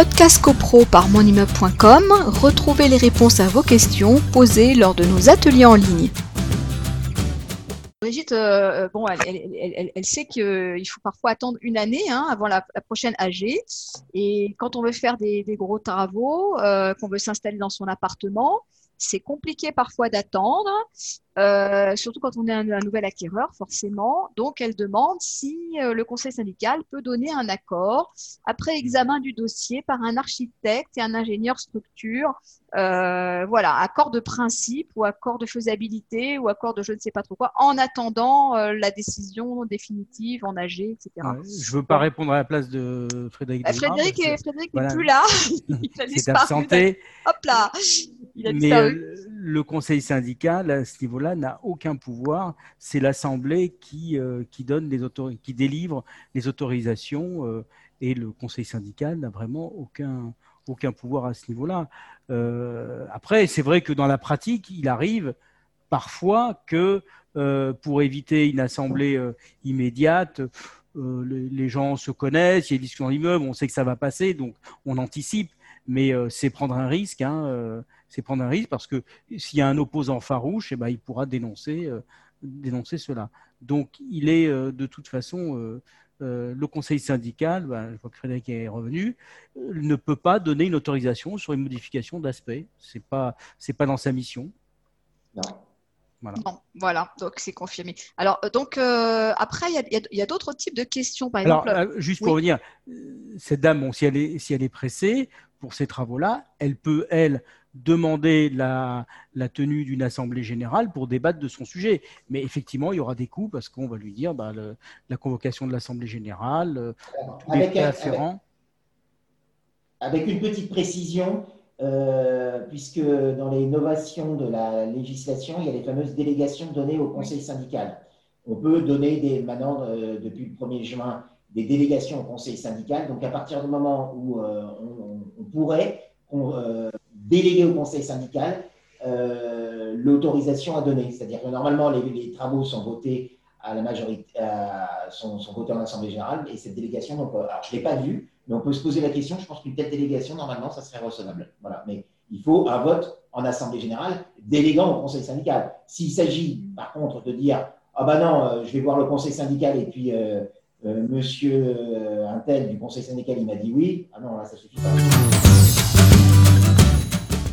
Podcast CoPro par monimmeuble.com, retrouvez les réponses à vos questions posées lors de nos ateliers en ligne. Brigitte, euh, bon, elle, sait qu'il faut parfois attendre une année hein, avant la, prochaine AG. Et quand on veut faire des, gros travaux, euh, qu'on veut s'installer dans son appartement, c'est compliqué parfois d'attendre. Euh, surtout quand on est un, nouvel acquéreur, forcément. Donc, elle demande si euh, le conseil syndical peut donner un accord après examen du dossier par un architecte et un ingénieur structure. Euh, voilà, accord de principe ou accord de faisabilité ou accord de je ne sais pas trop quoi, en attendant la décision définitive en AG, etc. je ne veux pas répondre à la place de Frédéric. Bah, Frédéric, n'est plus là. Il a absenté. Hop là. Il a Mais le conseil syndical, à ce niveau-là, n'a aucun pouvoir. C'est l'Assemblée qui, euh, qui, donne les qui délivre les autorisations euh, et le Conseil syndical n'a vraiment aucun, aucun pouvoir à ce niveau-là. Euh, après, c'est vrai que dans la pratique, il arrive parfois que pour éviter une assemblée immédiate, les, gens se connaissent, il y a des discussions dans l'immeuble, on sait que ça va passer, donc on anticipe, mais c'est prendre un risque. Hein, c'est prendre un risque parce que s'il y a un opposant farouche, eh ben, il pourra dénoncer, euh, dénoncer cela. Donc, il est euh, de toute façon, euh, le conseil syndical, ben, je vois que Frédéric est revenu, ne peut pas donner une autorisation sur une modification d'aspect. Ce n'est pas, pas dans sa mission. Non. Voilà. voilà, donc c'est confirmé. Alors, donc, après, il y a, d'autres types de questions. Par Alors, juste pour revenir, cette dame, bon, si, elle est, si elle est pressée pour ces travaux-là, elle peut, elle, demander la, tenue d'une assemblée générale pour débattre de son sujet. Mais effectivement, il y aura des coûts parce qu'on va lui dire bah, la convocation de l'assemblée générale, euh, avec, avec, une petite précision, euh, puisque dans les innovations de la législation, il y a les fameuses délégations données au conseil syndical. On peut donner des, maintenant, euh, depuis le 1er juin, des délégations au conseil syndical. Donc, à partir du moment où on, on, pourrait déléguer au conseil syndical euh, l'autorisation à donner. C'est-à-dire que normalement, les, travaux sont votés à la majorité, sont, votés en assemblée générale et cette délégation, donc, euh, alors je ne l'ai pas vue, mais on peut se poser la question. Je pense qu'une telle délégation, normalement, ça serait recevable. Voilà. Mais il faut un vote en assemblée générale déléguant au conseil syndical. S'il s'agit, par contre, de dire ah ben non, euh, je vais voir le conseil syndical et puis monsieur un tel du conseil syndical, il m'a dit oui, ah non, là, ça suffit pas.